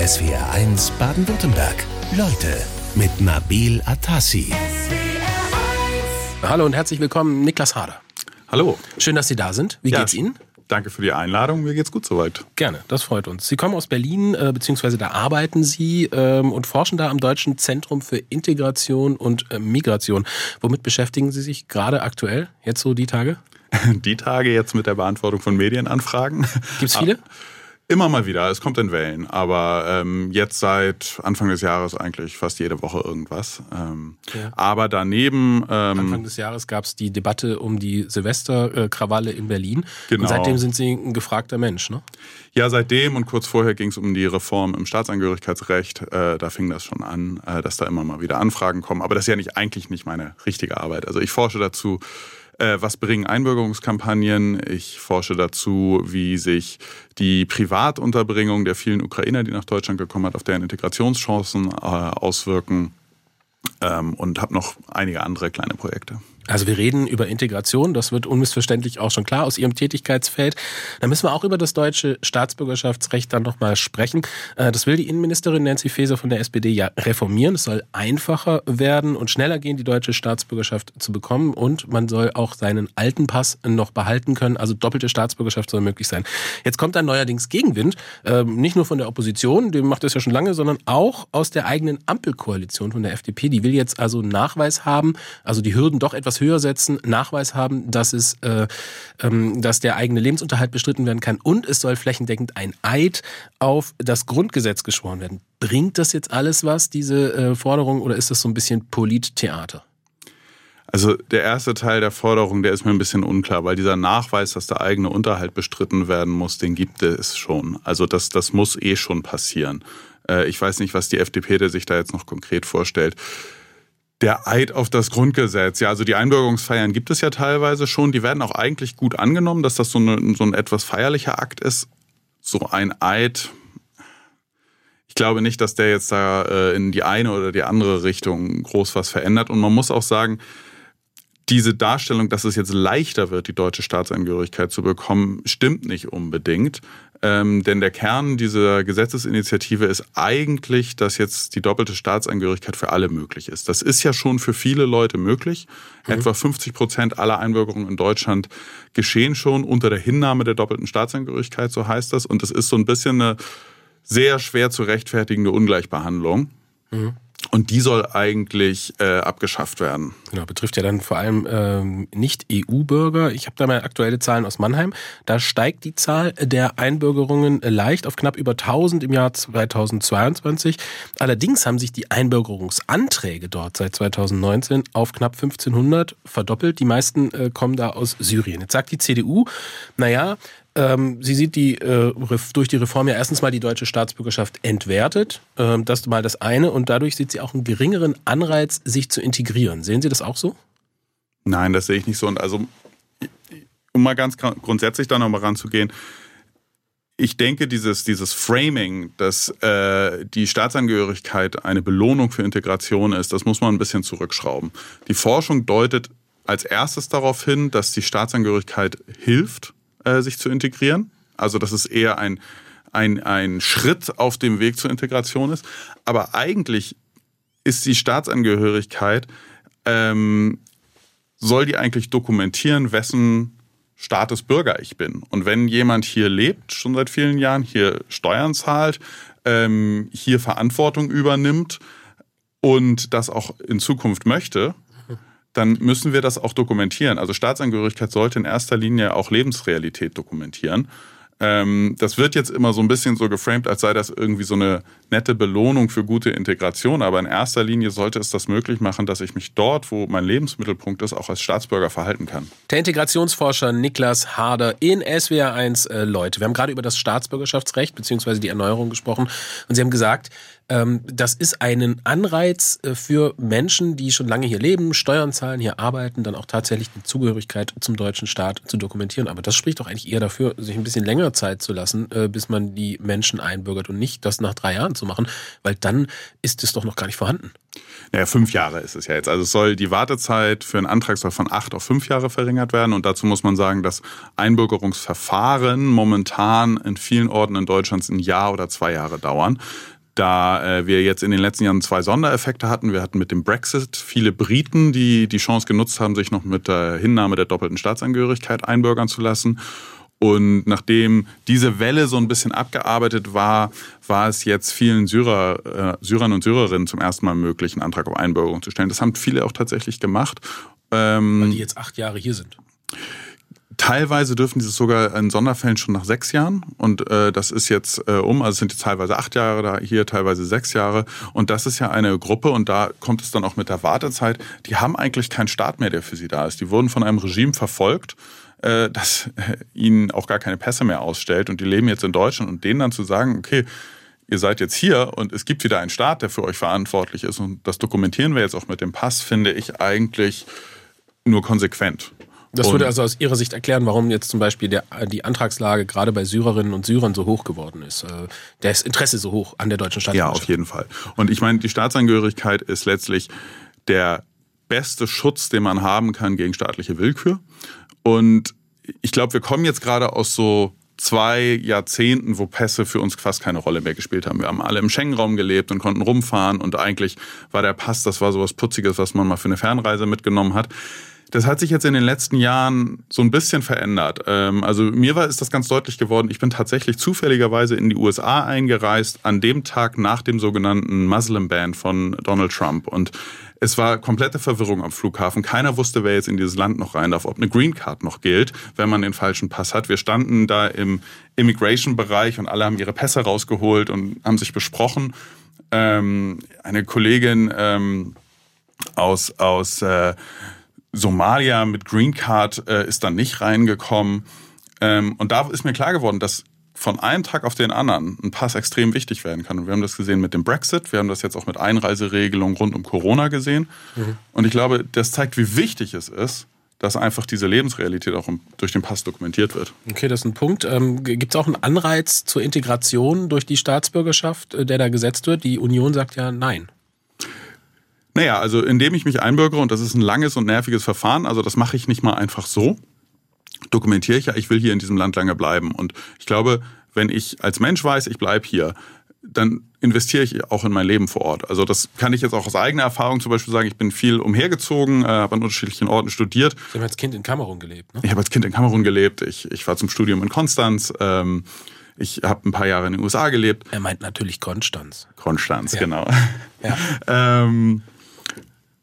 SWR1 Baden-Württemberg. Leute mit Nabil Atassi. Hallo und herzlich willkommen, Niklas Harder. Hallo. Schön, dass Sie da sind. Wie Ja, geht's Ihnen? Danke für die Einladung. Mir geht's gut soweit. Gerne, das freut uns. Sie kommen aus Berlin, äh, beziehungsweise da arbeiten Sie ähm, und forschen da am Deutschen Zentrum für Integration und äh, Migration. Womit beschäftigen Sie sich gerade aktuell, jetzt so die Tage? Die Tage jetzt mit der Beantwortung von Medienanfragen. Gibt's viele? Immer mal wieder. Es kommt in Wellen. Aber ähm, jetzt seit Anfang des Jahres eigentlich fast jede Woche irgendwas. Ähm, Ja. Aber daneben. Ähm, Anfang des Jahres gab es die Debatte um die Silvesterkrawalle in Berlin. Genau. Und seitdem sind Sie ein gefragter Mensch, ne? Ja, seitdem und kurz vorher ging es um die Reform im Staatsangehörigkeitsrecht. Äh, da fing das schon an, äh, dass da immer mal wieder Anfragen kommen. Aber das ist ja nicht eigentlich nicht meine richtige Arbeit. Also ich forsche dazu, was bringen Einbürgerungskampagnen. Ich forsche dazu, wie sich die Privatunterbringung der vielen Ukrainer, die nach Deutschland gekommen sind, auf deren Integrationschancen äh, auswirken. Ähm, und habe noch einige andere kleine Projekte. Also wir reden über Integration, das wird unmissverständlich auch schon klar aus Ihrem Tätigkeitsfeld. Da müssen wir auch über das deutsche Staatsbürgerschaftsrecht dann nochmal sprechen. Äh, Das will die Innenministerin Nancy Faeser von der SPD ja reformieren. Es soll einfacher werden und schneller gehen, die deutsche Staatsbürgerschaft zu bekommen. Und man soll auch seinen alten Pass noch behalten können. Also doppelte Staatsbürgerschaft soll möglich sein. Jetzt kommt dann neuerdings Gegenwind, ähm, nicht nur von der Opposition, die macht das ja schon lange, sondern auch aus der eigenen Ampelkoalition von der FDP. Die will jetzt also Nachweis haben, also die Hürden doch etwas höher setzen, Nachweis haben, dass es, äh, ähm, dass der eigene Lebensunterhalt bestritten werden kann und es soll flächendeckend ein Eid auf das Grundgesetz geschworen werden. Bringt das jetzt alles was, diese äh, Forderung, oder ist das so ein bisschen Polittheater? Also der erste Teil der Forderung, der ist mir ein bisschen unklar, weil dieser Nachweis, dass der eigene Unterhalt bestritten werden muss, den gibt es schon. Also das, das muss eh schon passieren. Äh, Ich weiß nicht, was die FDP sich da jetzt noch konkret vorstellt. Der Eid auf das Grundgesetz, ja, also die Einbürgerungsfeiern gibt es ja teilweise schon. Die werden auch eigentlich gut angenommen, dass das so, eine, so ein etwas feierlicher Akt ist. So ein Eid, ich glaube nicht, dass der jetzt da äh, in die eine oder die andere Richtung groß was verändert. Und man muss auch sagen, diese Darstellung, dass es jetzt leichter wird, die deutsche Staatsangehörigkeit zu bekommen, stimmt nicht unbedingt. Ähm, denn der Kern dieser Gesetzesinitiative ist eigentlich, dass jetzt die doppelte Staatsangehörigkeit für alle möglich ist. Das ist ja schon für viele Leute möglich. Etwa 50 Prozent aller Einbürgerungen in Deutschland geschehen schon unter der Hinnahme der doppelten Staatsangehörigkeit, so heißt das. Und es ist so ein bisschen eine sehr schwer zu rechtfertigende Ungleichbehandlung. Und die soll eigentlich äh, abgeschafft werden. Genau, betrifft ja dann vor allem ähm, Nicht-EU-Bürger. Ich habe da mal aktuelle Zahlen aus Mannheim. Da steigt die Zahl der Einbürgerungen leicht auf knapp über 1000 im Jahr 2022. Allerdings haben sich die Einbürgerungsanträge dort seit 2019 auf knapp 1500 verdoppelt. Die meisten äh, kommen da aus Syrien. Jetzt sagt die CDU, naja, ähm, sie sieht die äh, durch die Reform ja erstens mal die deutsche Staatsbürgerschaft entwertet. Ähm, das ist mal das eine. Und dadurch sieht sie auch einen geringeren Anreiz, sich zu integrieren. Sehen Sie das auch so? Nein, das sehe ich nicht so. Und also, um mal ganz grundsätzlich da nochmal ranzugehen, ich denke, dieses, dieses Framing, dass äh, die Staatsangehörigkeit eine Belohnung für Integration ist, das muss man ein bisschen zurückschrauben. Die Forschung deutet als erstes darauf hin, dass die Staatsangehörigkeit hilft, äh, sich zu integrieren. Also, dass es eher ein, ein, ein Schritt auf dem Weg zur Integration ist. Aber eigentlich ist die Staatsangehörigkeit ähm, soll die eigentlich dokumentieren, wessen Staates Bürger ich bin. Und wenn jemand hier lebt, schon seit vielen Jahren, hier Steuern zahlt, ähm, hier Verantwortung übernimmt und das auch in Zukunft möchte, dann müssen wir das auch dokumentieren. Also Staatsangehörigkeit sollte in erster Linie auch Lebensrealität dokumentieren. Ähm, das wird jetzt immer so ein bisschen so geframed, als sei das irgendwie so eine nette Belohnung für gute Integration. Aber in erster Linie sollte es das möglich machen, dass ich mich dort, wo mein Lebensmittelpunkt ist, auch als Staatsbürger verhalten kann. Der Integrationsforscher Niklas Harder in SWR1 äh, Leute. Wir haben gerade über das Staatsbürgerschaftsrecht bzw. die Erneuerung gesprochen und Sie haben gesagt, das ist ein Anreiz äh, für Menschen, die schon lange hier leben, Steuern zahlen, hier arbeiten, dann auch tatsächlich die Zugehörigkeit zum deutschen Staat zu dokumentieren. Aber das spricht doch eigentlich eher dafür, sich ein bisschen länger Zeit zu lassen, äh, bis man die Menschen einbürgert und nicht das nach drei Jahren zu machen, weil dann ist es doch noch gar nicht vorhanden. Naja, fünf Jahre ist es ja jetzt. Also es soll die Wartezeit für einen Antrag soll von acht auf fünf Jahre verringert werden. Und dazu muss man sagen, dass Einbürgerungsverfahren momentan in vielen Orten in Deutschland ein Jahr oder zwei Jahre dauern da äh, wir jetzt in den letzten Jahren zwei Sondereffekte hatten. Wir hatten mit dem Brexit viele Briten, die die Chance genutzt haben, sich noch mit der Hinnahme der doppelten Staatsangehörigkeit einbürgern zu lassen. Und nachdem diese Welle so ein bisschen abgearbeitet war, war es jetzt vielen Syrer, äh, Syrern und Syrerinnen zum ersten Mal möglich, einen Antrag auf Einbürgerung zu stellen. Das haben viele auch tatsächlich gemacht. Ähm, Weil die jetzt acht Jahre hier sind. Teilweise dürfen es sogar in Sonderfällen schon nach sechs Jahren. Und äh, das ist jetzt äh, um, also sind jetzt teilweise acht Jahre da, hier teilweise sechs Jahre. Und das ist ja eine Gruppe, und da kommt es dann auch mit der Wartezeit, die haben eigentlich keinen Staat mehr, der für sie da ist. Die wurden von einem Regime verfolgt äh, das äh, ihnen auch gar keine Pässe mehr ausstellt und die leben jetzt in Deutschland und denen dann zu sagen, okay, ihr seid jetzt hier und es gibt wieder einen Staat, der für euch verantwortlich ist und das dokumentieren wir jetzt auch mit dem Pass, finde ich eigentlich nur konsequent. Das würde also aus Ihrer Sicht erklären, warum jetzt zum Beispiel der, die Antragslage gerade bei Syrerinnen und Syrern so hoch geworden ist. Äh, das Interesse so hoch an der deutschen Staatsangehörigkeit. Ja, auf jeden Fall. Und ich meine, die Staatsangehörigkeit ist letztlich der beste Schutz, den man haben kann gegen staatliche Willkür. Und ich glaube, wir kommen jetzt gerade aus so zwei Jahrzehnten, wo Pässe für uns fast keine Rolle mehr gespielt haben. Wir haben alle im Schengen-Raum gelebt und konnten rumfahren und eigentlich war der Pass, das war sowas Putziges, was man mal für eine Fernreise mitgenommen hat. Das hat sich jetzt in den letzten Jahren so ein bisschen verändert. Ähm, also mir war ist das ganz deutlich geworden. Ich bin tatsächlich zufälligerweise in die USA eingereist an dem Tag nach dem sogenannten Muslim Ban von Donald Trump und es war komplette Verwirrung am Flughafen. Keiner wusste, wer jetzt in dieses Land noch rein darf, ob eine Green Card noch gilt, wenn man den falschen Pass hat. Wir standen da im Immigration-Bereich und alle haben ihre Pässe rausgeholt und haben sich besprochen. Ähm, eine Kollegin ähm, aus, aus äh, Somalia mit Green Card äh, ist dann nicht reingekommen. Ähm, und da ist mir klar geworden, dass von einem Tag auf den anderen ein Pass extrem wichtig werden kann. Und wir haben das gesehen mit dem Brexit, wir haben das jetzt auch mit Einreiseregelungen rund um Corona gesehen. Mhm. Und ich glaube, das zeigt, wie wichtig es ist, dass einfach diese Lebensrealität auch durch den Pass dokumentiert wird. Okay, das ist ein Punkt. Ähm, Gibt es auch einen Anreiz zur Integration durch die Staatsbürgerschaft, äh, der da gesetzt wird? Die Union sagt ja nein. Naja, also indem ich mich einbürgere, und das ist ein langes und nerviges Verfahren, also das mache ich nicht mal einfach so, dokumentiere ich ja, ich will hier in diesem Land lange bleiben. Und ich glaube, wenn ich als Mensch weiß, ich bleibe hier, dann investiere ich auch in mein Leben vor Ort. Also das kann ich jetzt auch aus eigener Erfahrung zum Beispiel sagen. Ich bin viel umhergezogen, äh, habe an unterschiedlichen Orten studiert. Sie haben als Kind in Kamerun gelebt, ne? Ich habe als Kind in Kamerun gelebt. Ich, ich war zum Studium in Konstanz. Ähm, ich habe ein paar Jahre in den USA gelebt. Er meint natürlich Konstanz. Konstanz, ja. genau. Ja. ähm,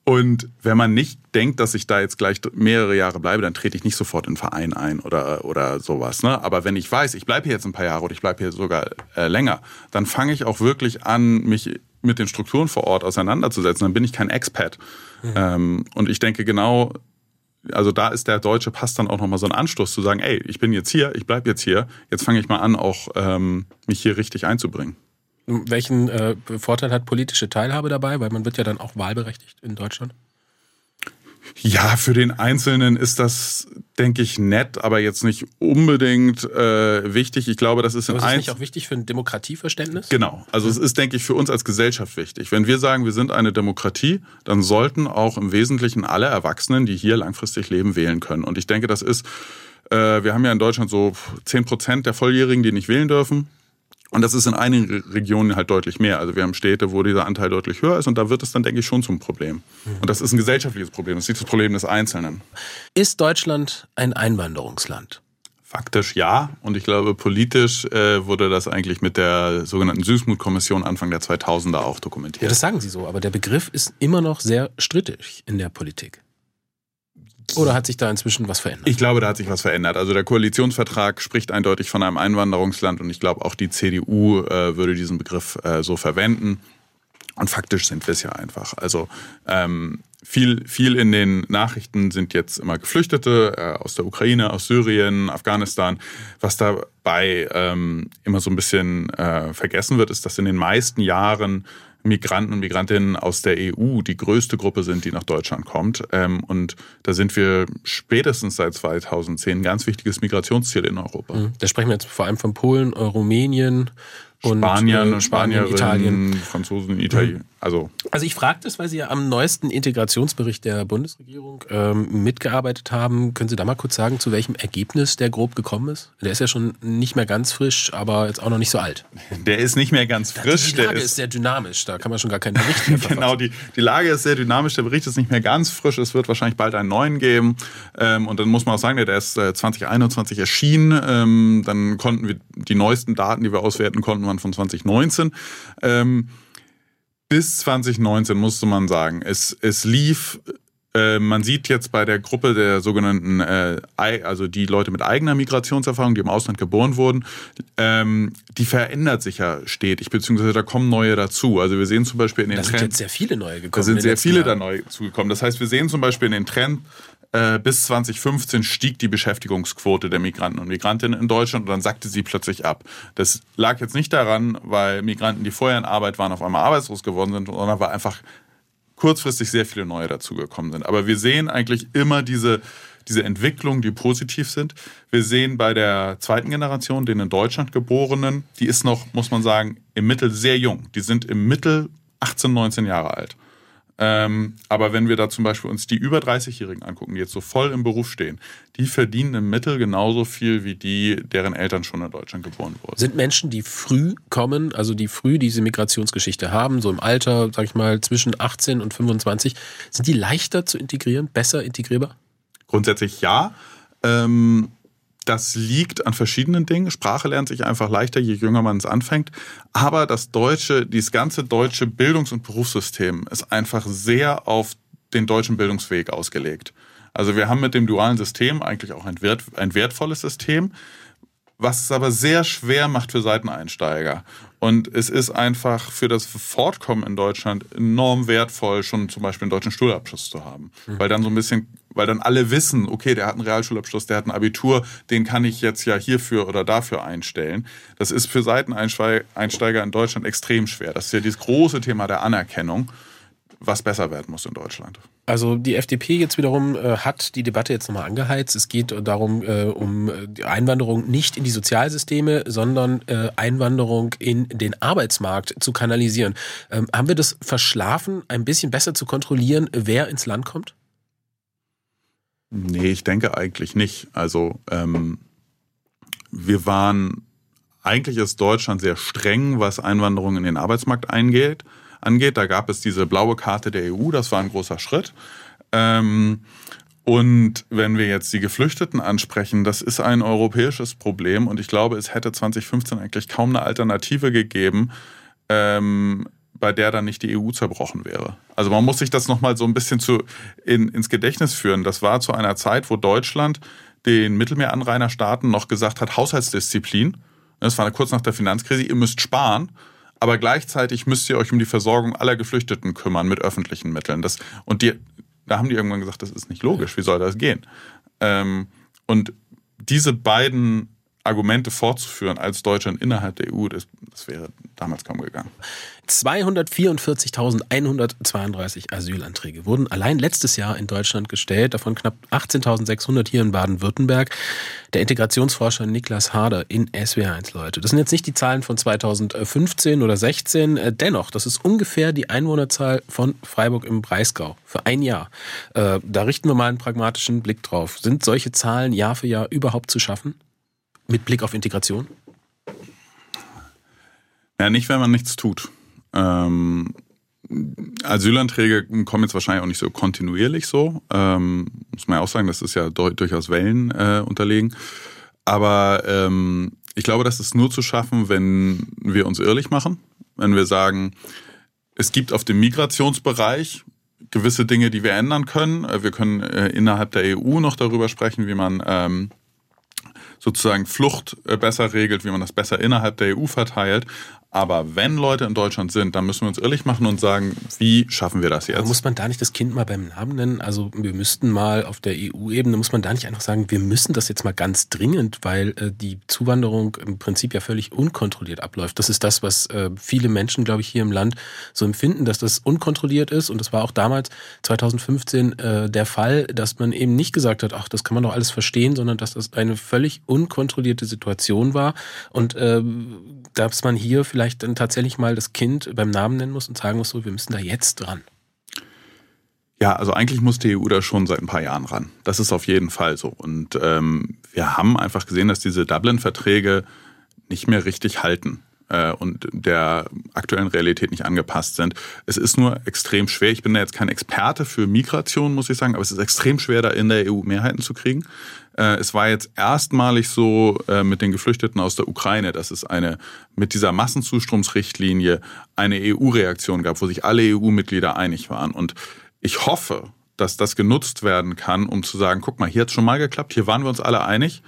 und wenn man nicht denkt, dass ich da jetzt gleich mehrere Jahre bleibe, dann trete ich nicht sofort in den Verein ein oder, oder sowas. Ne? Aber wenn ich weiß, ich bleibe hier jetzt ein paar Jahre oder ich bleibe hier sogar äh, länger, dann fange ich auch wirklich an, mich mit den Strukturen vor Ort auseinanderzusetzen. Dann bin ich kein Expat. Mhm. Ähm, und ich denke genau, also da ist der deutsche Pass dann auch nochmal so ein Anstoß zu sagen, ey, ich bin jetzt hier, ich bleibe jetzt hier, jetzt fange ich mal an, auch ähm, mich hier richtig einzubringen. Welchen äh, Vorteil hat politische Teilhabe dabei? Weil man wird ja dann auch wahlberechtigt in Deutschland. Ja, für den Einzelnen ist das, denke ich, nett, aber jetzt nicht unbedingt äh, wichtig. Ich glaube, das ist in Aber ist nicht auch wichtig für ein Demokratieverständnis? Genau. Also es ist, denke ich, für uns als Gesellschaft wichtig. Wenn wir sagen, wir sind eine Demokratie, dann sollten auch im Wesentlichen alle Erwachsenen, die hier langfristig leben, wählen können. Und ich denke, das ist, äh, wir haben ja in Deutschland so 10 Prozent der Volljährigen, die nicht wählen dürfen. Und das ist in einigen Regionen halt deutlich mehr. Also wir haben Städte, wo dieser Anteil deutlich höher ist und da wird es dann, denke ich, schon zum Problem. Mhm. Und das ist ein gesellschaftliches Problem. Das ist nicht das Problem des Einzelnen. Ist Deutschland ein Einwanderungsland? Faktisch ja. Und ich glaube, politisch äh, wurde das eigentlich mit der sogenannten Süßmut-Kommission Anfang der 2000er auch dokumentiert. Ja, das sagen Sie so. Aber der Begriff ist immer noch sehr strittig in der Politik. Oder hat sich da inzwischen was verändert? Ich glaube, da hat sich was verändert. Also der Koalitionsvertrag spricht eindeutig von einem Einwanderungsland und ich glaube auch die CDU äh, würde diesen Begriff äh, so verwenden. Und faktisch sind wir es ja einfach. Also ähm, viel, viel in den Nachrichten sind jetzt immer Geflüchtete äh, aus der Ukraine, aus Syrien, Afghanistan. Was dabei ähm, immer so ein bisschen äh, vergessen wird, ist, dass in den meisten Jahren Migranten und Migrantinnen aus der EU die größte Gruppe sind, die nach Deutschland kommt. Ähm, und da sind wir spätestens seit 2010 ein ganz wichtiges Migrationsziel in Europa. Mhm. Da sprechen wir jetzt vor allem von Polen, Rumänien, und Spanier, äh, Spanien, Italien. Franzosen, Italien. Also, Also ich frage das, weil Sie ja am neuesten Integrationsbericht der Bundesregierung ähm, mitgearbeitet haben. Können Sie da mal kurz sagen, zu welchem Ergebnis der grob gekommen ist? Der ist ja schon nicht mehr ganz frisch, aber jetzt auch noch nicht so alt. der ist nicht mehr ganz frisch. Die Lage der ist sehr dynamisch, da kann man schon gar keinen Bericht mehr Genau, die, die Lage ist sehr dynamisch, der Bericht ist nicht mehr ganz frisch, es wird wahrscheinlich bald einen neuen geben. Ähm, und dann muss man auch sagen, der ist äh, 2021 erschienen. Ähm, dann konnten wir die neuesten Daten, die wir auswerten konnten, waren von 2019. Ähm, bis 2019 musste man sagen, es, es lief äh, man sieht jetzt bei der Gruppe der sogenannten, äh, also die Leute mit eigener Migrationserfahrung, die im Ausland geboren wurden, ähm, die verändert sich ja stetig, beziehungsweise da kommen neue dazu. Also wir sehen zum Beispiel in den Da sind jetzt sehr viele neue gekommen. Da in sind sehr viele da Jahren. neu zugekommen. Das heißt, wir sehen zum Beispiel in den Trend, äh, bis 2015 stieg die Beschäftigungsquote der Migranten und Migrantinnen in Deutschland und dann sackte sie plötzlich ab. Das lag jetzt nicht daran, weil Migranten, die vorher in Arbeit waren, auf einmal arbeitslos geworden sind, sondern weil einfach kurzfristig sehr viele neue dazugekommen sind. Aber wir sehen eigentlich immer diese, diese Entwicklung, die positiv sind. Wir sehen bei der zweiten Generation, den in Deutschland geborenen, die ist noch, muss man sagen, im Mittel sehr jung. Die sind im Mittel 18, 19 Jahre alt. Ähm, aber wenn wir da zum Beispiel uns die über 30-Jährigen angucken, die jetzt so voll im Beruf stehen, die verdienen im Mittel genauso viel wie die, deren Eltern schon in Deutschland geboren wurden. Sind Menschen, die früh kommen, also die früh diese Migrationsgeschichte haben, so im Alter, sag ich mal, zwischen 18 und 25, sind die leichter zu integrieren, besser integrierbar? Grundsätzlich ja. Ähm, das liegt an verschiedenen Dingen. Sprache lernt sich einfach leichter, je jünger man es anfängt. Aber das deutsche, dieses ganze deutsche Bildungs- und Berufssystem ist einfach sehr auf den deutschen Bildungsweg ausgelegt. Also wir haben mit dem dualen System eigentlich auch ein, wert, ein wertvolles System, was es aber sehr schwer macht für Seiteneinsteiger. Und es ist einfach für das Fortkommen in Deutschland enorm wertvoll, schon zum Beispiel einen deutschen Schulabschluss zu haben. Weil dann so ein bisschen, weil dann alle wissen, okay, der hat einen Realschulabschluss, der hat ein Abitur, den kann ich jetzt ja hierfür oder dafür einstellen. Das ist für Seiteneinsteiger in Deutschland extrem schwer. Das ist ja dieses große Thema der Anerkennung, was besser werden muss in Deutschland. Also die FDP jetzt wiederum äh, hat die Debatte jetzt nochmal angeheizt. Es geht darum, äh, um die Einwanderung nicht in die Sozialsysteme, sondern äh, Einwanderung in den Arbeitsmarkt zu kanalisieren. Ähm, haben wir das verschlafen, ein bisschen besser zu kontrollieren, wer ins Land kommt? Nee, ich denke eigentlich nicht. Also ähm, wir waren, eigentlich ist Deutschland sehr streng, was Einwanderung in den Arbeitsmarkt eingeht, angeht. Da gab es diese blaue Karte der EU, das war ein großer Schritt. Ähm, und wenn wir jetzt die Geflüchteten ansprechen, das ist ein europäisches Problem und ich glaube, es hätte 2015 eigentlich kaum eine Alternative gegeben, ähm, bei der dann nicht die EU zerbrochen wäre. Also man muss sich das nochmal so ein bisschen zu, in, ins Gedächtnis führen. Das war zu einer Zeit, wo Deutschland den Mittelmeeranrainerstaaten noch gesagt hat, Haushaltsdisziplin. Das war kurz nach der Finanzkrise, ihr müsst sparen, aber gleichzeitig müsst ihr euch um die Versorgung aller Geflüchteten kümmern mit öffentlichen Mitteln. Das, und die, da haben die irgendwann gesagt, das ist nicht logisch, wie soll das gehen? Ähm, und diese beiden Argumente fortzuführen als Deutschland innerhalb der EU, das, das wäre damals kaum gegangen. 244.132 Asylanträge wurden allein letztes Jahr in Deutschland gestellt, davon knapp 18.600 hier in Baden-Württemberg. Der Integrationsforscher Niklas Harder in SWR1, Leute. Das sind jetzt nicht die Zahlen von 2015 oder 16, äh, dennoch, das ist ungefähr die Einwohnerzahl von Freiburg im Breisgau für ein Jahr. Äh, Da richten wir mal einen pragmatischen Blick drauf. Sind solche Zahlen Jahr für Jahr überhaupt zu schaffen? Mit Blick auf Integration? Ja, nicht, wenn man nichts tut. Ähm, Asylanträge kommen jetzt wahrscheinlich auch nicht so kontinuierlich so. Ähm, muss man ja auch sagen, das ist ja du- durchaus Wellen äh, unterlegen. Aber ähm, ich glaube, das ist nur zu schaffen, wenn wir uns ehrlich machen. Wenn wir sagen, es gibt auf dem Migrationsbereich gewisse Dinge, die wir ändern können. Äh, Wir können äh, innerhalb der EU noch darüber sprechen, wie man ähm, sozusagen Flucht äh, besser regelt, wie man das besser innerhalb der EU verteilt. Aber wenn Leute in Deutschland sind, dann müssen wir uns ehrlich machen und sagen, wie schaffen wir das jetzt? Aber muss man da nicht das Kind mal beim Namen nennen? Also wir müssten mal auf der EU-Ebene, muss man da nicht einfach sagen, wir müssen das jetzt mal ganz dringend, weil äh, die Zuwanderung im Prinzip ja völlig unkontrolliert abläuft. Das ist das, was äh, viele Menschen, glaube ich, hier im Land so empfinden, dass das unkontrolliert ist. Und das war auch damals 2015 äh, der Fall, dass man eben nicht gesagt hat, ach, das kann man doch alles verstehen, sondern dass das eine völlig unkontrollierte Situation war. Und äh, dass man hier vielleicht vielleicht dann tatsächlich mal das Kind beim Namen nennen muss und sagen muss, so, wir müssen da jetzt dran. Ja, also eigentlich muss die EU da schon seit ein paar Jahren ran. Das ist auf jeden Fall so. Und ähm, wir haben einfach gesehen, dass diese Dublin-Verträge nicht mehr richtig halten äh, und der aktuellen Realität nicht angepasst sind. Es ist nur extrem schwer. Ich bin da jetzt kein Experte für Migration, muss ich sagen, aber es ist extrem schwer, da in der EU Mehrheiten zu kriegen. Äh, es war jetzt erstmalig so äh, mit den Geflüchteten aus der Ukraine, dass es eine mit dieser Massenzustromsrichtlinie eine EU-Reaktion gab, wo sich alle EU-Mitglieder einig waren. Und ich hoffe, dass das genutzt werden kann, um zu sagen, guck mal, hier hat es schon mal geklappt, hier waren wir uns alle einig,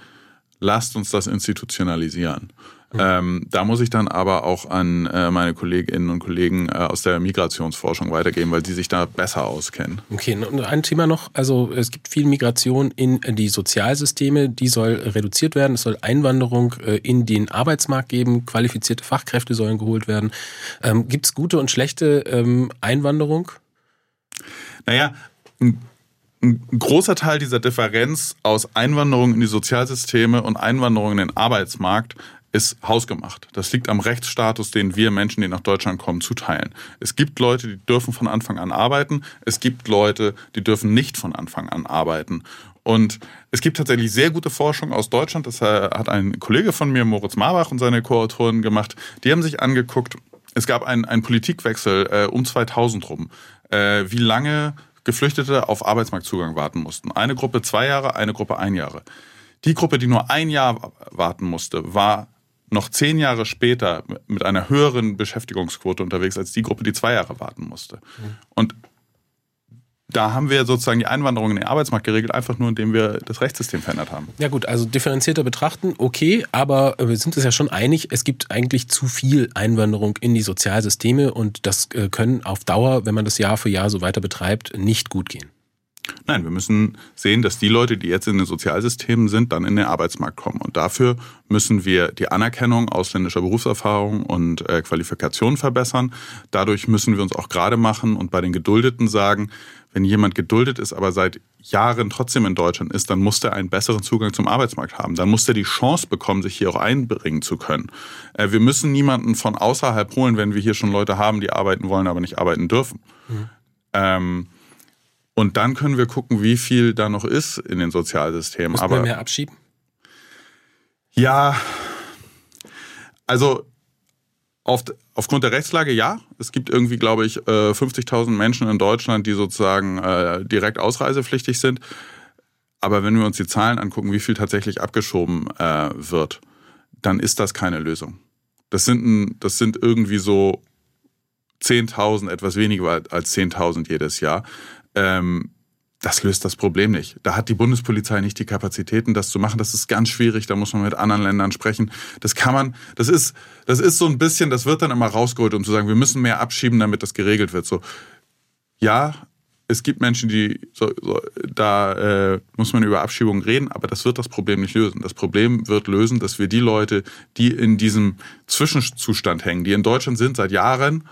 lasst uns das institutionalisieren. Mhm. Ähm, da muss ich dann aber auch an äh, meine Kolleginnen und Kollegen äh, aus der Migrationsforschung weitergeben, weil die sich da besser auskennen. Okay, und ein Thema noch, also es gibt viel Migration in die Sozialsysteme, die soll reduziert werden, es soll Einwanderung äh, in den Arbeitsmarkt geben, qualifizierte Fachkräfte sollen geholt werden. Ähm, gibt es gute und schlechte ähm, Einwanderung? Naja, ein ein großer Teil dieser Differenz aus Einwanderung in die Sozialsysteme und Einwanderung in den Arbeitsmarkt ist hausgemacht. Das liegt am Rechtsstatus, den wir Menschen, die nach Deutschland kommen, zuteilen. Es gibt Leute, die dürfen von Anfang an arbeiten. Es gibt Leute, die dürfen nicht von Anfang an arbeiten. Und es gibt tatsächlich sehr gute Forschung aus Deutschland. Das äh, hat ein Kollege von mir, Moritz Marbach und seine Co-Autoren gemacht. Die haben sich angeguckt, es gab einen, einen Politikwechsel äh, um 2000 rum, äh, wie lange Geflüchtete auf Arbeitsmarktzugang warten mussten. Eine Gruppe zwei Jahre, eine Gruppe ein Jahre. Die Gruppe, die nur ein Jahr warten musste, war noch zehn Jahre später mit einer höheren Beschäftigungsquote unterwegs als die Gruppe, die zwei Jahre warten musste. Mhm. Und da haben wir sozusagen die Einwanderung in den Arbeitsmarkt geregelt, einfach nur indem wir das Rechtssystem verändert haben. Ja gut, also differenzierter betrachten, okay, aber wir sind uns ja schon einig, es gibt eigentlich zu viel Einwanderung in die Sozialsysteme und das äh, können auf Dauer, wenn man das Jahr für Jahr so weiter betreibt, nicht gut gehen. Nein, wir müssen sehen, dass die Leute, die jetzt in den Sozialsystemen sind, dann in den Arbeitsmarkt kommen. Und dafür müssen wir die Anerkennung ausländischer Berufserfahrung und äh, Qualifikation verbessern. Dadurch müssen wir uns auch gerade machen und bei den Geduldeten sagen, wenn jemand geduldet ist, aber seit Jahren trotzdem in Deutschland ist, dann muss der einen besseren Zugang zum Arbeitsmarkt haben. Dann muss der die Chance bekommen, sich hier auch einbringen zu können. Äh, wir müssen niemanden von außerhalb holen, wenn wir hier schon Leute haben, die arbeiten wollen, aber nicht arbeiten dürfen. Mhm. Ähm, und dann können wir gucken, wie viel da noch ist in den Sozialsystemen. Müssen Aber wir mehr abschieben? Ja, also auf, aufgrund der Rechtslage ja. Es gibt irgendwie, glaube ich, 50.000 äh, Menschen in Deutschland, die sozusagen äh, direkt ausreisepflichtig sind. Aber wenn wir uns die Zahlen angucken, wie viel tatsächlich abgeschoben äh, wird, dann ist das keine Lösung. Das sind, das sind irgendwie so 10.000, etwas weniger als 10.000 jedes Jahr ähm, das löst das Problem nicht. Da hat die Bundespolizei nicht die Kapazitäten, das zu machen. Das ist ganz schwierig. Da muss man mit anderen Ländern sprechen. Das kann man, das ist, das ist so ein bisschen, das wird dann immer rausgeholt, um zu sagen, wir müssen mehr abschieben, damit das geregelt wird. So, ja, es gibt Menschen, die, so, so, da äh, muss man über Abschiebungen reden, aber das wird das Problem nicht lösen. Das Problem wird lösen, dass wir die Leute, die in diesem Zwischenzustand hängen, die in Deutschland sind seit Jahren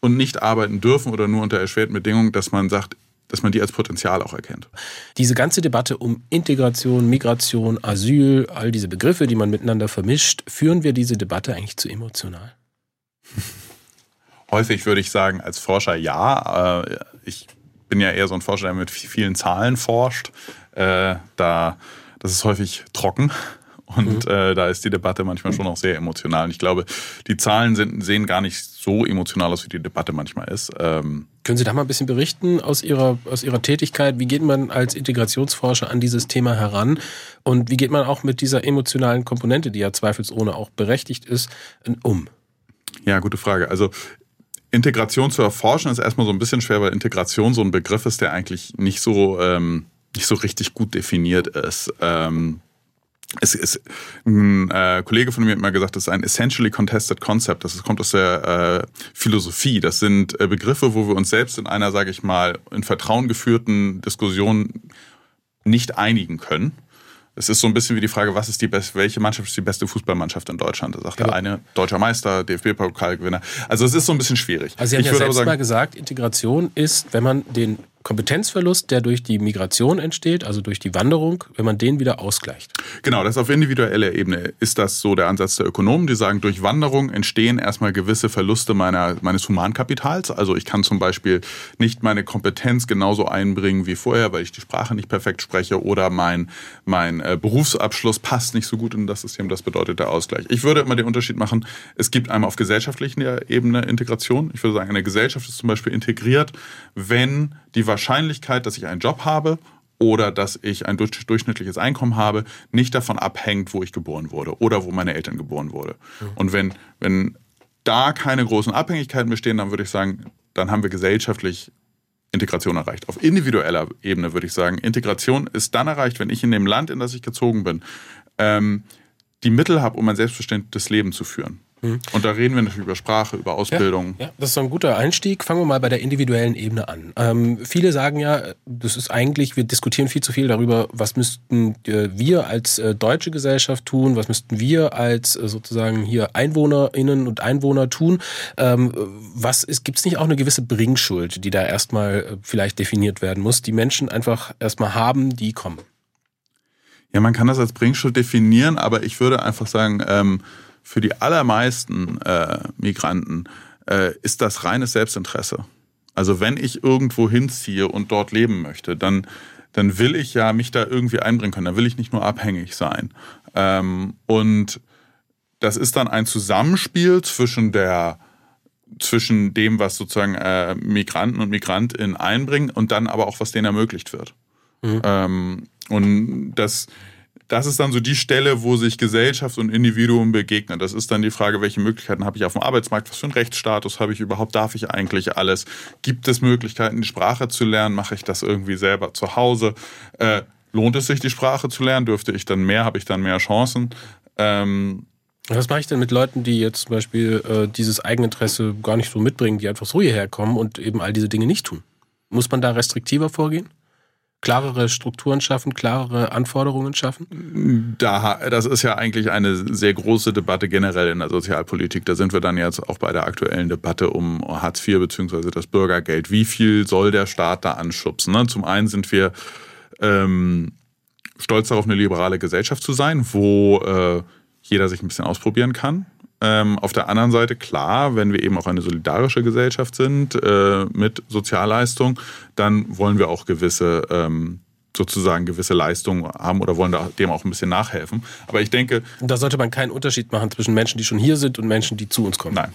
und nicht arbeiten dürfen oder nur unter erschwerten Bedingungen, dass man sagt, dass man die als Potenzial auch erkennt. Diese ganze Debatte um Integration, Migration, Asyl, all diese Begriffe, die man miteinander vermischt, führen wir diese Debatte eigentlich zu emotional? Häufig würde ich sagen, als Forscher ja. Äh, ich bin ja eher so ein Forscher, der mit vielen Zahlen forscht. Äh, da, das ist häufig trocken. Und mhm. äh, da ist die Debatte manchmal schon auch sehr emotional. Und ich glaube, die Zahlen sind, sehen gar nicht so emotional aus, wie die Debatte manchmal ist. Ähm Können Sie da mal ein bisschen berichten aus Ihrer, aus Ihrer Tätigkeit? Wie geht man als Integrationsforscher an dieses Thema heran? Und wie geht man auch mit dieser emotionalen Komponente, die ja zweifelsohne auch berechtigt ist, um? Ja, gute Frage. Also Integration zu erforschen ist erstmal so ein bisschen schwer, weil Integration so ein Begriff ist, der eigentlich nicht so, ähm, nicht so richtig gut definiert ist. Ähm, es ist ein äh, Kollege von mir hat mal gesagt, das ist ein essentially contested concept. Das kommt aus der äh, Philosophie. Das sind äh, Begriffe, wo wir uns selbst in einer, sage ich mal, in Vertrauen geführten Diskussion nicht einigen können. Es ist so ein bisschen wie die Frage, was ist die beste, welche Mannschaft ist die beste Fußballmannschaft in Deutschland? Da sagt ja. der eine deutscher Meister, DFB-Pokalgewinner. Also es ist so ein bisschen schwierig. Also Sie haben ich ja selbst sagen, mal gesagt, Integration ist, wenn man den Kompetenzverlust, der durch die Migration entsteht, also durch die Wanderung, wenn man den wieder ausgleicht. Genau, das auf individueller Ebene ist das so der Ansatz der Ökonomen, die sagen, durch Wanderung entstehen erstmal gewisse Verluste meiner, meines Humankapitals. Also ich kann zum Beispiel nicht meine Kompetenz genauso einbringen wie vorher, weil ich die Sprache nicht perfekt spreche oder mein, mein äh, Berufsabschluss passt nicht so gut in das System. Das bedeutet der Ausgleich. Ich würde immer den Unterschied machen, es gibt einmal auf gesellschaftlicher Ebene Integration. Ich würde sagen, eine Gesellschaft ist zum Beispiel integriert, wenn die Wahrscheinlichkeit, dass ich einen Job habe oder dass ich ein durchschnittliches Einkommen habe, nicht davon abhängt, wo ich geboren wurde oder wo meine Eltern geboren wurden. Mhm. Und wenn, wenn da keine großen Abhängigkeiten bestehen, dann würde ich sagen, dann haben wir gesellschaftlich Integration erreicht. Auf individueller Ebene würde ich sagen, Integration ist dann erreicht, wenn ich in dem Land, in das ich gezogen bin, ähm, die Mittel habe, um ein selbstbestimmtes Leben zu führen. Mhm. Und da reden wir natürlich über Sprache, über Ausbildung. Ja, ja, das ist ein guter Einstieg. Fangen wir mal bei der individuellen Ebene an. Ähm, viele sagen ja, das ist eigentlich, wir diskutieren viel zu viel darüber, was müssten äh, wir als äh, deutsche Gesellschaft tun, was müssten wir als äh, sozusagen hier EinwohnerInnen und Einwohner tun. Ähm, was gibt es nicht auch eine gewisse Bringschuld, die da erstmal vielleicht definiert werden muss, die Menschen einfach erstmal haben, die kommen? Ja, man kann das als Bringschuld definieren, aber ich würde einfach sagen, ähm, für die allermeisten äh, Migranten äh, ist das reines Selbstinteresse. Also wenn ich irgendwo hinziehe und dort leben möchte, dann, dann will ich ja mich da irgendwie einbringen können. Dann will ich nicht nur abhängig sein. Ähm, und das ist dann ein Zusammenspiel zwischen der zwischen dem, was sozusagen äh, Migranten und Migrantinnen einbringen und dann aber auch, was denen ermöglicht wird. Mhm. Ähm, und das das ist dann so die Stelle, wo sich Gesellschaft und Individuum begegnen. Das ist dann die Frage, welche Möglichkeiten habe ich auf dem Arbeitsmarkt, was für einen Rechtsstatus habe ich überhaupt, darf ich eigentlich alles? Gibt es Möglichkeiten, die Sprache zu lernen? Mache ich das irgendwie selber zu Hause? Äh, lohnt es sich, die Sprache zu lernen? Dürfte ich dann mehr? Habe ich dann mehr Chancen? Ähm, was mache ich denn mit Leuten, die jetzt zum Beispiel äh, dieses Eigeninteresse gar nicht so mitbringen, die einfach so hierher kommen und eben all diese Dinge nicht tun? Muss man da restriktiver vorgehen? Klarere Strukturen schaffen, klarere Anforderungen schaffen? Da, das ist ja eigentlich eine sehr große Debatte generell in der Sozialpolitik. Da sind wir dann jetzt auch bei der aktuellen Debatte um Hartz IV bzw. das Bürgergeld. Wie viel soll der Staat da anschubsen? Ne? Zum einen sind wir ähm, stolz darauf, eine liberale Gesellschaft zu sein, wo äh, jeder sich ein bisschen ausprobieren kann. Ähm, auf der anderen Seite, klar, wenn wir eben auch eine solidarische Gesellschaft sind äh, mit Sozialleistung, dann wollen wir auch gewisse ähm, sozusagen gewisse Leistungen haben oder wollen dem auch ein bisschen nachhelfen. Aber ich denke. Da sollte man keinen Unterschied machen zwischen Menschen, die schon hier sind und Menschen, die zu uns kommen. Nein.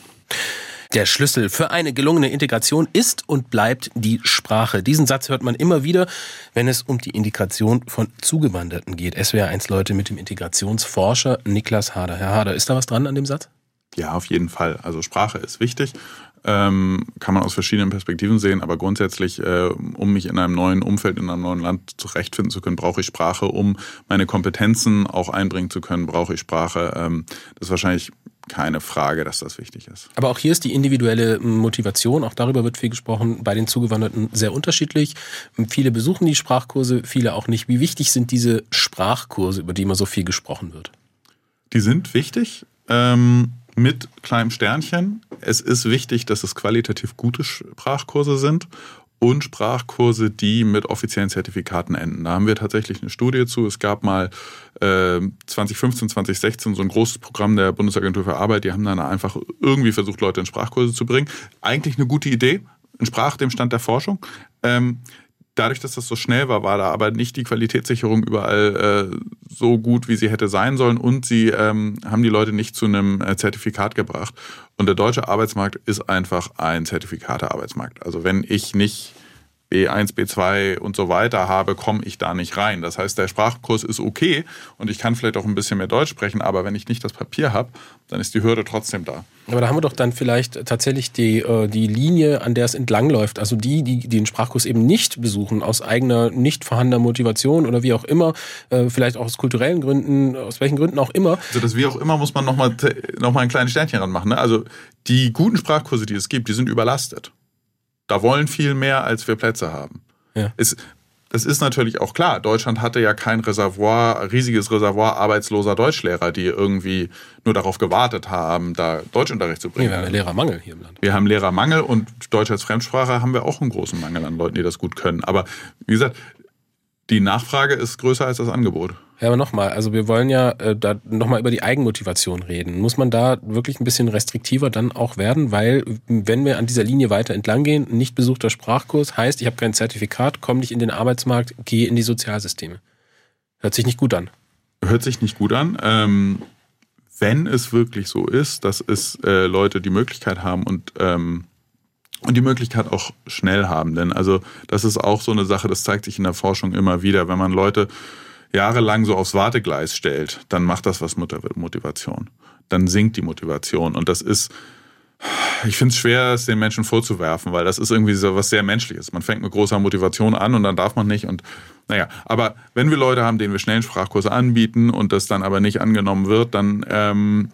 Der Schlüssel für eine gelungene Integration ist und bleibt die Sprache. Diesen Satz hört man immer wieder, wenn es um die Integration von Zugewanderten geht. SWR1 Leute mit dem Integrationsforscher Niklas Hader. Herr Hader, ist da was dran an dem Satz? Ja, auf jeden Fall. Also Sprache ist wichtig. Ähm, kann man aus verschiedenen Perspektiven sehen, aber grundsätzlich, äh, um mich in einem neuen Umfeld, in einem neuen Land zurechtfinden zu können, brauche ich Sprache. Um meine Kompetenzen auch einbringen zu können, brauche ich Sprache. Ähm, das ist wahrscheinlich keine Frage, dass das wichtig ist. Aber auch hier ist die individuelle Motivation, auch darüber wird viel gesprochen, bei den Zugewanderten sehr unterschiedlich. Viele besuchen die Sprachkurse, viele auch nicht. Wie wichtig sind diese Sprachkurse, über die immer so viel gesprochen wird? Die sind wichtig. Ähm, mit kleinem Sternchen. Es ist wichtig, dass es qualitativ gute Sprachkurse sind und Sprachkurse, die mit offiziellen Zertifikaten enden. Da haben wir tatsächlich eine Studie zu. Es gab mal äh, 2015, 2016 so ein großes Programm der Bundesagentur für Arbeit. Die haben dann einfach irgendwie versucht, Leute in Sprachkurse zu bringen. Eigentlich eine gute Idee, entsprach dem Stand der Forschung. Ähm, dadurch, dass das so schnell war, war da aber nicht die Qualitätssicherung überall äh, so gut, wie sie hätte sein sollen und sie ähm, haben die Leute nicht zu einem äh, Zertifikat gebracht. Und der deutsche Arbeitsmarkt ist einfach ein Zertifikatearbeitsmarkt. Also wenn ich nicht B1, B2 und so weiter habe, komme ich da nicht rein. Das heißt, der Sprachkurs ist okay und ich kann vielleicht auch ein bisschen mehr Deutsch sprechen, aber wenn ich nicht das Papier habe, dann ist die Hürde trotzdem da. Aber da haben wir doch dann vielleicht tatsächlich die, äh, die Linie, an der es entlangläuft. Also die, die, die den Sprachkurs eben nicht besuchen, aus eigener, nicht vorhandener Motivation oder wie auch immer, äh, vielleicht auch aus kulturellen Gründen, aus welchen Gründen auch immer. Also das wie auch immer muss man nochmal noch mal ein kleines Sternchen ranmachen. Ne? Also die guten Sprachkurse, die es gibt, die sind überlastet. Da wollen viel mehr, als wir Plätze haben. Ja. Es, das ist natürlich auch klar. Deutschland hatte ja kein Reservoir, riesiges Reservoir arbeitsloser Deutschlehrer, die irgendwie nur darauf gewartet haben, da Deutschunterricht zu bringen. Nee, wir haben Lehrermangel hier im Land. Wir haben Lehrermangel und Deutsch als Fremdsprache haben wir auch einen großen Mangel an Leuten, die das gut können. Aber wie gesagt, die Nachfrage ist größer als das Angebot. Ja, aber nochmal, also wir wollen ja äh, da nochmal über die Eigenmotivation reden. Muss man da wirklich ein bisschen restriktiver dann auch werden? Weil wenn wir an dieser Linie weiter entlang gehen, nicht besuchter Sprachkurs heißt, ich habe kein Zertifikat, komme nicht in den Arbeitsmarkt, gehe in die Sozialsysteme. Hört sich nicht gut an. Hört sich nicht gut an. Ähm, wenn es wirklich so ist, dass es äh, Leute die Möglichkeit haben und ähm, und die Möglichkeit auch schnell haben. Denn also das ist auch so eine Sache, das zeigt sich in der Forschung immer wieder, wenn man Leute jahrelang so aufs Wartegleis stellt, dann macht das was mit der Motivation. Dann sinkt die Motivation. Und das ist, ich finde es schwer, es den Menschen vorzuwerfen, weil das ist irgendwie so was sehr Menschliches. Man fängt mit großer Motivation an und dann darf man nicht. Und naja, aber wenn wir Leute haben, denen wir schnellen Sprachkurse anbieten und das dann aber nicht angenommen wird, dann ähm,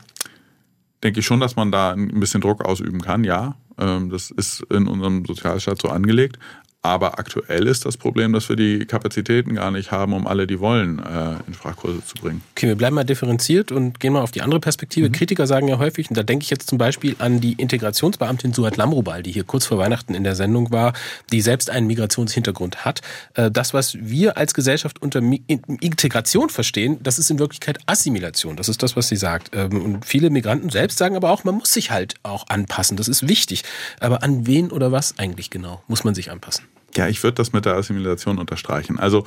denke ich schon, dass man da ein bisschen Druck ausüben kann. Ja, das ist in unserem Sozialstaat so angelegt. Aber aktuell ist das Problem, dass wir die Kapazitäten gar nicht haben, um alle, die wollen, äh, in Sprachkurse zu bringen. Okay, wir bleiben mal differenziert und gehen mal auf die andere Perspektive. Mhm. Kritiker sagen ja häufig, und da denke ich jetzt zum Beispiel an die Integrationsbeamtin Suat Lamrubal, die hier kurz vor Weihnachten in der Sendung war, die selbst einen Migrationshintergrund hat. Äh, das, was wir als Gesellschaft unter Integration verstehen, das ist in Wirklichkeit Assimilation. Das ist das, was sie sagt. Ähm, und viele Migranten selbst sagen aber auch, man muss sich halt auch anpassen. Das ist wichtig. Aber an wen oder was eigentlich genau muss man sich anpassen? Ja, ich würde das mit der Assimilation unterstreichen. Also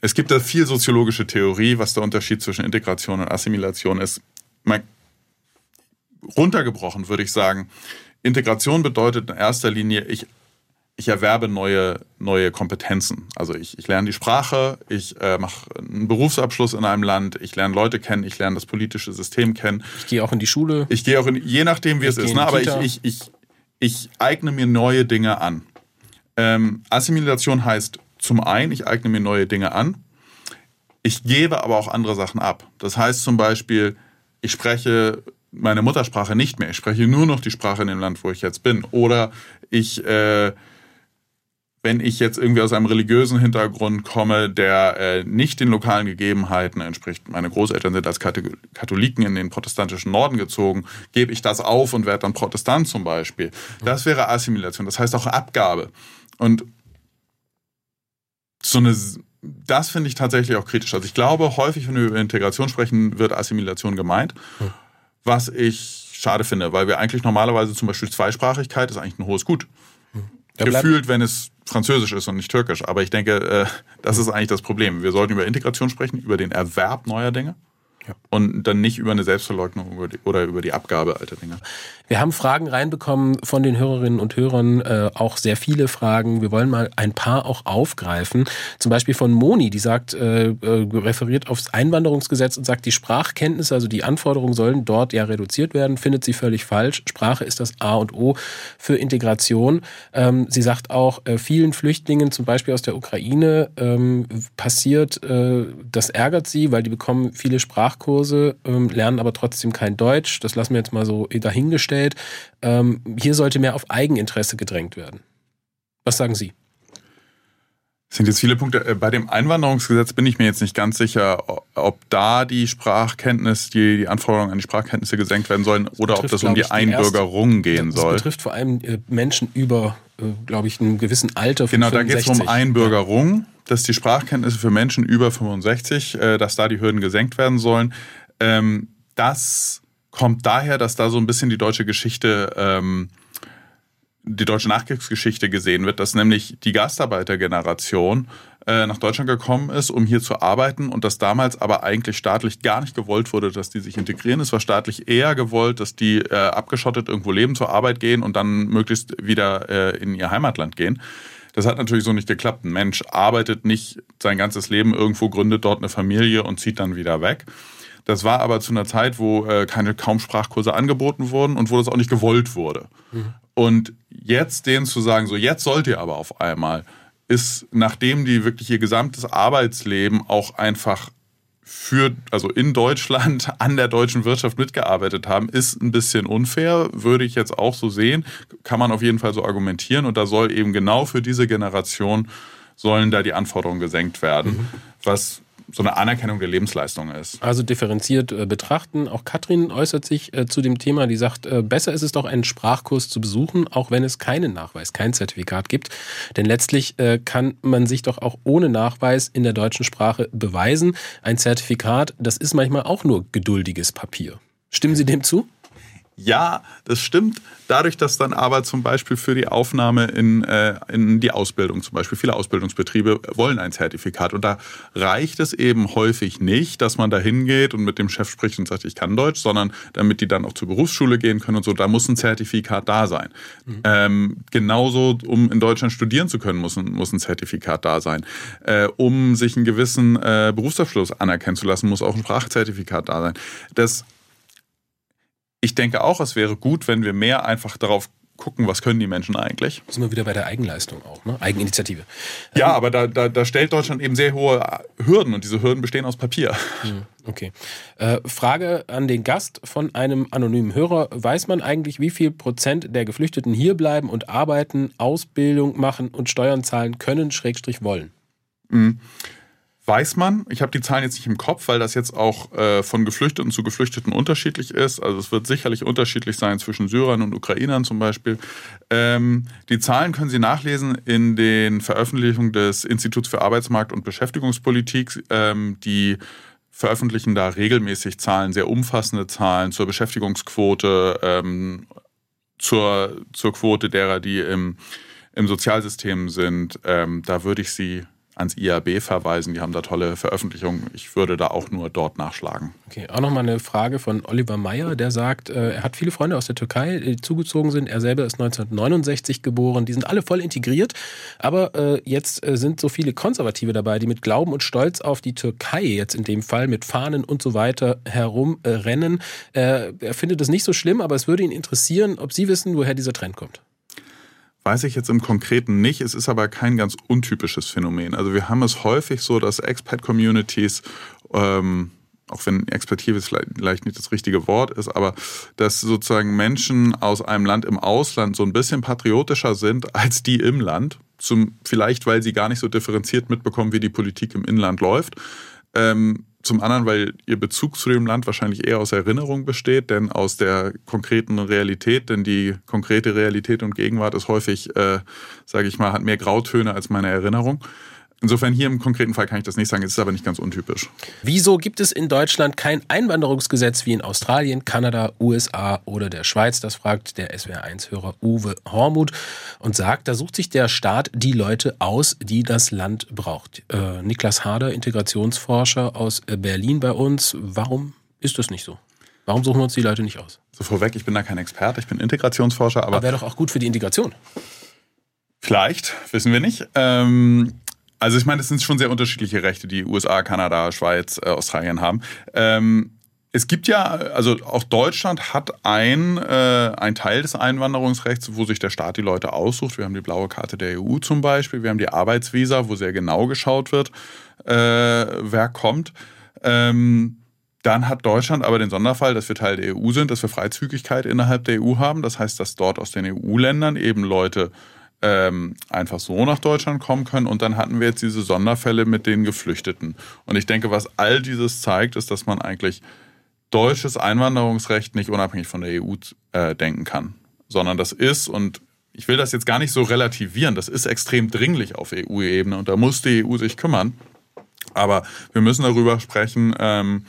es gibt da viel soziologische Theorie, was der Unterschied zwischen Integration und Assimilation ist. Mal runtergebrochen würde ich sagen, Integration bedeutet in erster Linie, ich, ich erwerbe neue, neue Kompetenzen. Also ich, ich lerne die Sprache, ich äh, mache einen Berufsabschluss in einem Land, ich lerne Leute kennen, ich lerne das politische System kennen. Ich gehe auch in die Schule. Ich gehe auch in, je nachdem wie ich es ist, ne? aber ich, ich, ich, ich eigne mir neue Dinge an. Ähm, Assimilation heißt zum einen, ich eigne mir neue Dinge an, ich gebe aber auch andere Sachen ab. Das heißt zum Beispiel, ich spreche meine Muttersprache nicht mehr. Ich spreche nur noch die Sprache in dem Land, wo ich jetzt bin. Oder ich, äh, wenn ich jetzt irgendwie aus einem religiösen Hintergrund komme, der äh, nicht den lokalen Gegebenheiten entspricht, meine Großeltern sind als Katholiken in den protestantischen Norden gezogen, gebe ich das auf und werde dann Protestant zum Beispiel. Das wäre Assimilation. Das heißt auch Abgabe. Und so eine, das finde ich tatsächlich auch kritisch. Also ich glaube, häufig, wenn wir über Integration sprechen, wird Assimilation gemeint. Hm. Was ich schade finde, weil wir eigentlich normalerweise zum Beispiel Zweisprachigkeit ist eigentlich ein hohes Gut. Hm. Gefühlt, wenn es Französisch ist und nicht Türkisch. Aber ich denke, äh, das hm. ist eigentlich das Problem. Wir sollten über Integration sprechen, über den Erwerb neuer Dinge. Ja. Und dann nicht über eine Selbstverleugnung oder über die Abgabe alter Dinge. Wir haben Fragen reinbekommen von den Hörerinnen und Hörern, äh, auch sehr viele Fragen. Wir wollen mal ein paar auch aufgreifen. Zum Beispiel von Moni, die sagt, äh, äh, referiert aufs Einwanderungsgesetz und sagt, die Sprachkenntnisse, also die Anforderungen sollen dort ja reduziert werden, findet sie völlig falsch. Sprache ist das A und O für Integration. Ähm, sie sagt auch, äh, vielen Flüchtlingen, zum Beispiel aus der Ukraine, ähm, passiert, äh, das ärgert sie, weil die bekommen viele Sprachkurse, ähm, lernen aber trotzdem kein Deutsch. Das lassen wir jetzt mal so dahingestellt darstellt. Ähm, hier sollte mehr auf Eigeninteresse gedrängt werden. Was sagen Sie? Es sind jetzt viele Punkte. Äh, bei dem Einwanderungsgesetz bin ich mir jetzt nicht ganz sicher, ob da die Sprachkenntnis, die, die Anforderungen an die Sprachkenntnisse gesenkt werden sollen oder betrifft, ob das um die, die Einbürgerung gehen das soll. Das betrifft vor allem äh, Menschen über, äh, glaube ich, einem gewissen Alter von Genau, 65. da geht es um Einbürgerung, dass die Sprachkenntnisse für Menschen über 65, dass da die Hürden gesenkt werden sollen. Ähm, das kommt daher, dass da so ein bisschen die deutsche Geschichte, ähm, die deutsche Nachkriegsgeschichte gesehen wird, dass nämlich die Gastarbeitergeneration äh, nach Deutschland gekommen ist, um hier zu arbeiten und dass damals aber eigentlich staatlich gar nicht gewollt wurde, dass die sich integrieren. Es war staatlich eher gewollt, dass die äh, abgeschottet irgendwo leben, zur Arbeit gehen und dann möglichst wieder äh, in ihr Heimatland gehen. Das hat natürlich so nicht geklappt. Ein Mensch arbeitet nicht sein ganzes Leben irgendwo, gründet dort eine Familie und zieht dann wieder weg. Das war aber zu einer Zeit, wo äh, keine kaum Sprachkurse angeboten wurden und wo das auch nicht gewollt wurde. Mhm. Und jetzt denen zu sagen, so jetzt sollt ihr aber auf einmal, ist, nachdem die wirklich ihr gesamtes Arbeitsleben auch einfach für, also in Deutschland an der deutschen Wirtschaft mitgearbeitet haben, ist ein bisschen unfair, würde ich jetzt auch so sehen. Kann man auf jeden Fall so argumentieren. Und da soll eben genau für diese Generation sollen da die Anforderungen gesenkt werden, mhm. was so eine Anerkennung der Lebensleistung ist. Also differenziert äh, betrachten. Auch Katrin äußert sich äh, zu dem Thema, die sagt, äh, besser ist es doch, einen Sprachkurs zu besuchen, auch wenn es keinen Nachweis, kein Zertifikat gibt. Denn letztlich äh, kann man sich doch auch ohne Nachweis in der deutschen Sprache beweisen. Ein Zertifikat, das ist manchmal auch nur geduldiges Papier. Stimmen Sie dem zu? Ja, das stimmt. Dadurch, dass dann aber zum Beispiel für die Aufnahme in, äh, in die Ausbildung, zum Beispiel viele Ausbildungsbetriebe wollen ein Zertifikat. Und da reicht es eben häufig nicht, dass man da hingeht und mit dem Chef spricht und sagt, ich kann Deutsch, sondern damit die dann auch zur Berufsschule gehen können und so, da muss ein Zertifikat da sein. Mhm. Ähm, genauso, um in Deutschland studieren zu können, muss ein, muss ein Zertifikat da sein. Äh, um sich einen gewissen äh, Berufsabschluss anerkennen zu lassen, muss auch ein Sprachzertifikat da sein. Das ich denke auch, es wäre gut, wenn wir mehr einfach darauf gucken, was können die Menschen eigentlich. Da sind wir wieder bei der Eigenleistung auch, ne? Eigeninitiative. Ja, ähm, aber da, da, da, stellt Deutschland eben sehr hohe Hürden und diese Hürden bestehen aus Papier. Hm, okay. Äh, Frage an den Gast von einem anonymen Hörer. Weiß man eigentlich, wie viel Prozent der Geflüchteten hier bleiben und arbeiten, Ausbildung machen und Steuern zahlen können, Schrägstrich wollen? Mhm weiß man. Ich habe die Zahlen jetzt nicht im Kopf, weil das jetzt auch äh, von Geflüchteten zu Geflüchteten unterschiedlich ist. Also es wird sicherlich unterschiedlich sein zwischen Syrern und Ukrainern zum Beispiel. Ähm, die Zahlen können Sie nachlesen in den Veröffentlichungen des Instituts für Arbeitsmarkt und Beschäftigungspolitik. Ähm, die veröffentlichen da regelmäßig Zahlen, sehr umfassende Zahlen zur Beschäftigungsquote, ähm, zur, zur Quote derer, die im, im Sozialsystem sind. Ähm, da würde ich Sie ans IAB verweisen. Die haben da tolle Veröffentlichungen. Ich würde da auch nur dort nachschlagen. Okay, auch nochmal eine Frage von Oliver Meyer, der sagt, äh, er hat viele Freunde aus der Türkei, die zugezogen sind. Er selber ist 1969 geboren. Die sind alle voll integriert. Aber äh, jetzt äh, sind so viele Konservative dabei, die mit Glauben und Stolz auf die Türkei jetzt in dem Fall mit Fahnen und so weiter herumrennen. er findet es nicht so schlimm, aber es würde ihn interessieren, ob Sie wissen, woher dieser Trend kommt. Weiß ich jetzt im Konkreten nicht. Es ist aber kein ganz untypisches Phänomen. Also wir haben es häufig so, dass Expat-Communities, ähm, auch wenn Expertise vielleicht nicht das richtige Wort ist, aber dass sozusagen Menschen aus einem Land im Ausland so ein bisschen patriotischer sind als die im Land. Zum, vielleicht, weil sie gar nicht so differenziert mitbekommen, wie die Politik im Inland läuft. Ähm, zum anderen, weil ihr Bezug zu dem Land wahrscheinlich eher aus Erinnerung besteht, denn aus der konkreten Realität, denn die konkrete Realität und Gegenwart ist häufig, äh, sage ich mal, hat mehr Grautöne als meine Erinnerung. Insofern hier im konkreten Fall kann ich das nicht sagen, es ist aber nicht ganz untypisch. Wieso gibt es in Deutschland kein Einwanderungsgesetz wie in Australien, Kanada, USA oder der Schweiz? Das fragt der SWR1-Hörer Uwe Hormuth und sagt, da sucht sich der Staat die Leute aus, die das Land braucht. Äh, Niklas Hader, Integrationsforscher aus Berlin bei uns. Warum ist das nicht so? Warum suchen wir uns die Leute nicht aus? So vorweg, ich bin da kein Experte, ich bin Integrationsforscher, aber. aber wäre doch auch gut für die Integration. Vielleicht, wissen wir nicht. Ähm, also ich meine, es sind schon sehr unterschiedliche Rechte, die USA, Kanada, Schweiz, äh, Australien haben. Ähm, es gibt ja, also auch Deutschland hat ein, äh, ein Teil des Einwanderungsrechts, wo sich der Staat die Leute aussucht. Wir haben die blaue Karte der EU zum Beispiel, wir haben die Arbeitsvisa, wo sehr genau geschaut wird, äh, wer kommt. Ähm, dann hat Deutschland aber den Sonderfall, dass wir Teil der EU sind, dass wir Freizügigkeit innerhalb der EU haben. Das heißt, dass dort aus den EU-Ländern eben Leute ähm, einfach so nach Deutschland kommen können. Und dann hatten wir jetzt diese Sonderfälle mit den Geflüchteten. Und ich denke, was all dieses zeigt, ist, dass man eigentlich deutsches Einwanderungsrecht nicht unabhängig von der EU äh, denken kann, sondern das ist, und ich will das jetzt gar nicht so relativieren, das ist extrem dringlich auf EU-Ebene und da muss die EU sich kümmern. Aber wir müssen darüber sprechen, ähm,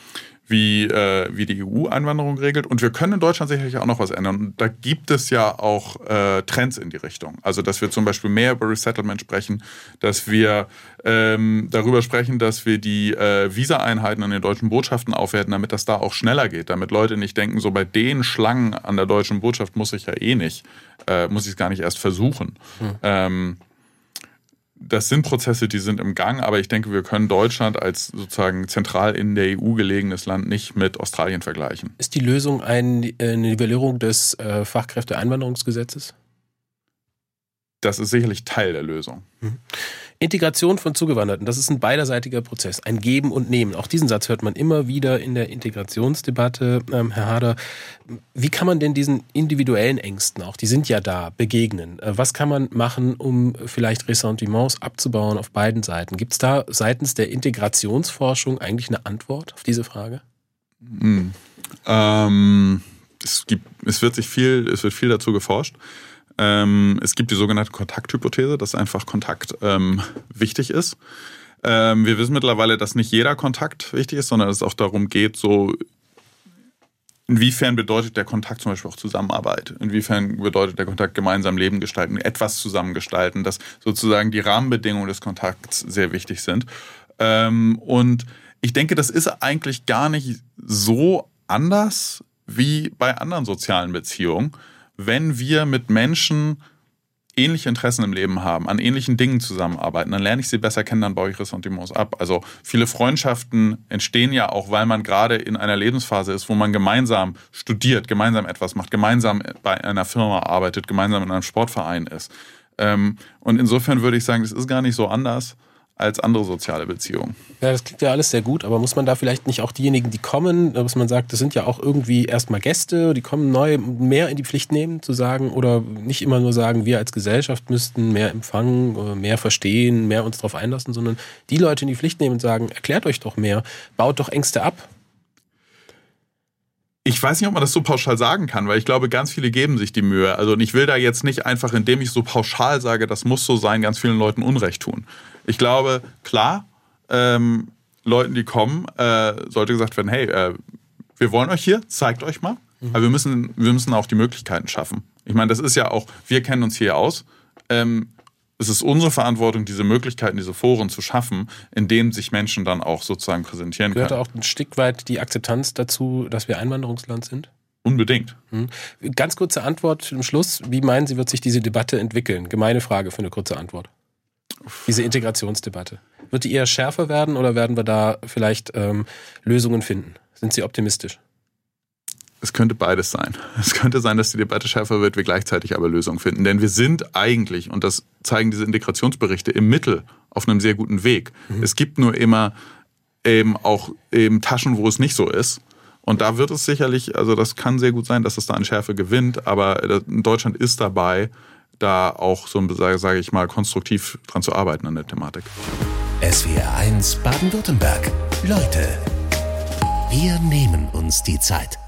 wie, äh, wie die EU-Einwanderung regelt. Und wir können in Deutschland sicherlich auch noch was ändern. Und da gibt es ja auch äh, Trends in die Richtung. Also, dass wir zum Beispiel mehr über Resettlement sprechen, dass wir ähm, darüber sprechen, dass wir die äh, Visa-Einheiten an den deutschen Botschaften aufwerten, damit das da auch schneller geht. Damit Leute nicht denken, so bei den Schlangen an der deutschen Botschaft muss ich ja eh nicht, äh, muss ich es gar nicht erst versuchen. Hm. Ähm, das sind Prozesse, die sind im Gang, aber ich denke, wir können Deutschland als sozusagen zentral in der EU gelegenes Land nicht mit Australien vergleichen. Ist die Lösung eine Nivellierung des äh, Fachkräfteeinwanderungsgesetzes? Das ist sicherlich Teil der Lösung. Mhm. Integration von Zugewanderten, das ist ein beiderseitiger Prozess, ein Geben und Nehmen. Auch diesen Satz hört man immer wieder in der Integrationsdebatte, ähm, Herr Hader. Wie kann man denn diesen individuellen Ängsten, auch die sind ja da, begegnen? Äh, was kann man machen, um vielleicht Ressentiments abzubauen auf beiden Seiten? Gibt es da seitens der Integrationsforschung eigentlich eine Antwort auf diese Frage? Hm. Ähm, es, gibt, es wird sich viel, es wird viel dazu geforscht. Ähm, es gibt die sogenannte Kontakthypothese, dass einfach Kontakt ähm, wichtig ist. Ähm, wir wissen mittlerweile, dass nicht jeder Kontakt wichtig ist, sondern dass es auch darum geht, so inwiefern bedeutet der Kontakt zum Beispiel auch Zusammenarbeit? Inwiefern bedeutet der Kontakt gemeinsam Leben gestalten, etwas zusammengestalten, dass sozusagen die Rahmenbedingungen des Kontakts sehr wichtig sind. Ähm, und ich denke, das ist eigentlich gar nicht so anders wie bei anderen sozialen Beziehungen wenn wir mit Menschen ähnliche Interessen im Leben haben, an ähnlichen Dingen zusammenarbeiten, dann lerne ich sie besser kennen, dann baue ich Ressentiments ab. Also viele Freundschaften entstehen ja auch, weil man gerade in einer Lebensphase ist, wo man gemeinsam studiert, gemeinsam etwas macht, gemeinsam bei einer Firma arbeitet, gemeinsam in einem Sportverein ist. Ähm, und insofern würde ich sagen, das ist gar nicht so anders als andere soziale Beziehungen. Ja, das klingt ja alles sehr gut, aber muss man da vielleicht nicht auch diejenigen, die kommen, dass man sagt, das sind ja auch irgendwie erstmal Gäste, die kommen neu, mehr in die Pflicht nehmen, zu sagen, oder nicht immer nur sagen, wir als Gesellschaft müssten mehr empfangen, mehr verstehen, mehr uns darauf einlassen, sondern die Leute in die Pflicht nehmen und sagen, erklärt euch doch mehr, baut doch Ängste ab. Ich weiß nicht, ob man das so pauschal sagen kann, weil ich glaube, ganz viele geben sich die Mühe. Also und ich will da jetzt nicht einfach, indem ich so pauschal sage, das muss so sein, ganz vielen Leuten Unrecht tun. Ich glaube, klar, ähm, Leuten, die kommen, äh, sollte gesagt werden, hey, äh, wir wollen euch hier, zeigt euch mal. Mhm. Aber wir müssen, wir müssen auch die Möglichkeiten schaffen. Ich meine, das ist ja auch, wir kennen uns hier aus. Ähm, es ist unsere Verantwortung, diese Möglichkeiten, diese Foren zu schaffen, in denen sich Menschen dann auch sozusagen präsentieren Gehört können. Gehört auch ein Stück weit die Akzeptanz dazu, dass wir Einwanderungsland sind? Unbedingt. Mhm. Ganz kurze Antwort zum Schluss. Wie meinen Sie, wird sich diese Debatte entwickeln? Gemeine Frage für eine kurze Antwort. Diese Integrationsdebatte. Wird die eher schärfer werden oder werden wir da vielleicht ähm, Lösungen finden? Sind Sie optimistisch? Es könnte beides sein. Es könnte sein, dass die Debatte schärfer wird, wir gleichzeitig aber Lösungen finden. Denn wir sind eigentlich, und das zeigen diese Integrationsberichte, im Mittel auf einem sehr guten Weg. Mhm. Es gibt nur immer eben auch eben Taschen, wo es nicht so ist. Und da wird es sicherlich, also das kann sehr gut sein, dass es da an Schärfe gewinnt, aber Deutschland ist dabei, da auch so, sage ich mal, konstruktiv dran zu arbeiten an der Thematik. SWR 1 Baden-Württemberg. Leute, wir nehmen uns die Zeit.